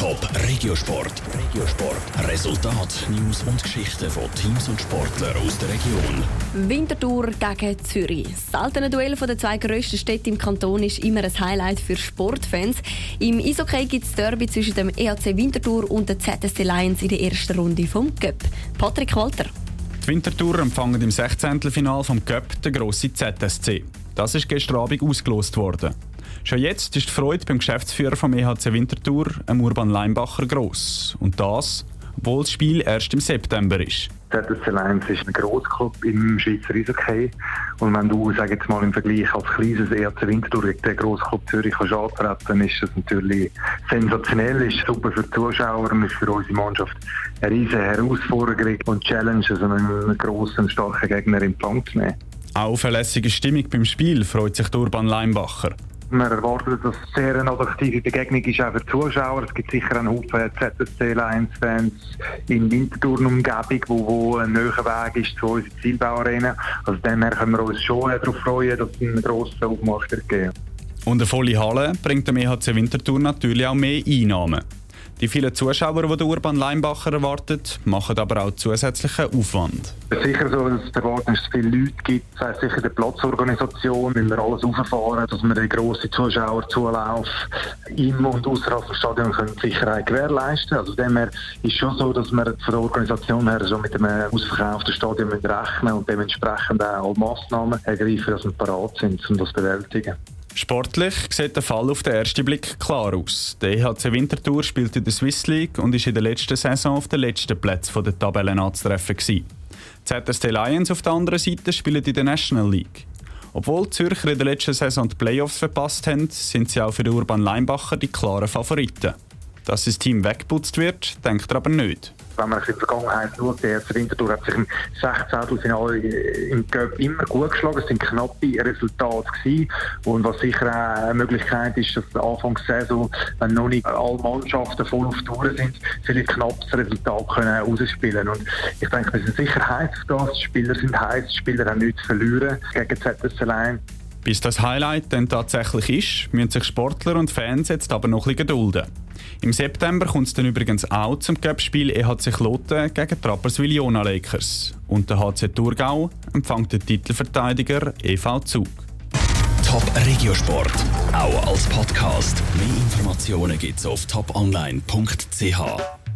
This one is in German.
Top Regiosport. Regiosport. Resultat, News und Geschichten von Teams und Sportlern aus der Region. Winterthur gegen Zürich. Das seltene Duell der zwei grössten Städte im Kanton ist immer ein Highlight für Sportfans. Im Eishockey gibt es Derby zwischen dem EHC Winterthur und der ZSC Lions in der ersten Runde vom Cup. Patrick Walter. Die Winterthur empfangen im 16. Final vom Cup den grossen ZSC. Das ist gestern Abend ausgelost worden. Schon jetzt ist die Freude beim Geschäftsführer vom EHC Winterthur, Urban Leinbacher, gross. Und das, obwohl das Spiel erst im September ist. ZSC Lions ist ein Grossclub im Schweizer Eishockey. Und wenn du, sag jetzt mal, im Vergleich als kleines ERC Winterthur gegen den Grossclub Zürich kannst antreten, ist das natürlich sensationell, ist super für die Zuschauer und ist für unsere Mannschaft eine riesige Herausforderung und Challenge, also einen grossen, starken Gegner in Empfang zu nehmen. Auch verlässliche Stimmung beim Spiel freut sich Urban Leinbacher. Man erwartet, dass es sehr eine attraktive Begegnung ist auch für die Zuschauer. Es gibt sicher einen Haufen ZSC Lions-Fans in Winterthur-Umgebung, wo, wo ein näher Weg ist zu unserer Zielbauarena. Also dem können wir uns schon darauf freuen, dass es einen grossen Aufmarsch geben. Und eine volle Halle bringt dem EHC Winterthur natürlich auch mehr Einnahmen. Die vielen Zuschauer, die der Urban Leinbacher erwartet, machen aber auch zusätzlichen Aufwand. Sicher so, dass es erwarten dass es viele Leute gibt. Das heisst sicher die Platzorganisation, wenn wir alles auffahren, dass wir den grossen Zuschauerzulauf im und außerhalb des Stadions können Sicherheit gewährleisten Also dem ist schon so, dass wir von der Organisation her schon mit einem ausverkauften Stadion rechnen und dementsprechend auch Massnahmen ergreifen, dass wir parat sind, um das zu bewältigen. Sportlich sieht der Fall auf den ersten Blick klar aus. Der EHC Winterthur spielt in der Swiss League und ist in der letzten Saison auf den letzten Plätzen der Tabelle anzutreffen. Die ZST Lions auf der anderen Seite spielen in der National League. Obwohl die Zürcher in der letzten Saison die Playoffs verpasst haben, sind sie auch für den Urban Leinbacher die klaren Favoriten. Dass das Team weggeputzt wird, denkt er aber nicht wenn man in der Vergangenheit schaut, der erste Winterthur hat sich im 16. Finale im Cup immer gut geschlagen. Es sind knappe Resultate gewesen. Und was sicher eine Möglichkeit ist, dass Anfang der Saison, wenn noch nicht alle Mannschaften voll auf Tour sind, vielleicht knappes Resultat können ausspielen. Und ich denke, wir sind sicher heiß auf das. Die Spieler sind heiß, die Spieler haben nichts zu verlieren gegen ZS allein. Bis das Highlight dann tatsächlich ist, müssen sich Sportler und Fans jetzt aber noch ein bisschen gedulden. Im September kommt es dann übrigens auch zum Cup-Spiel EHC Kloten gegen Trapperswil Jona Lakers. Und der HC Thurgau empfängt den Titelverteidiger EV Zug. Top Regiosport, auch als Podcast. Mehr Informationen gibt's auf toponline.ch.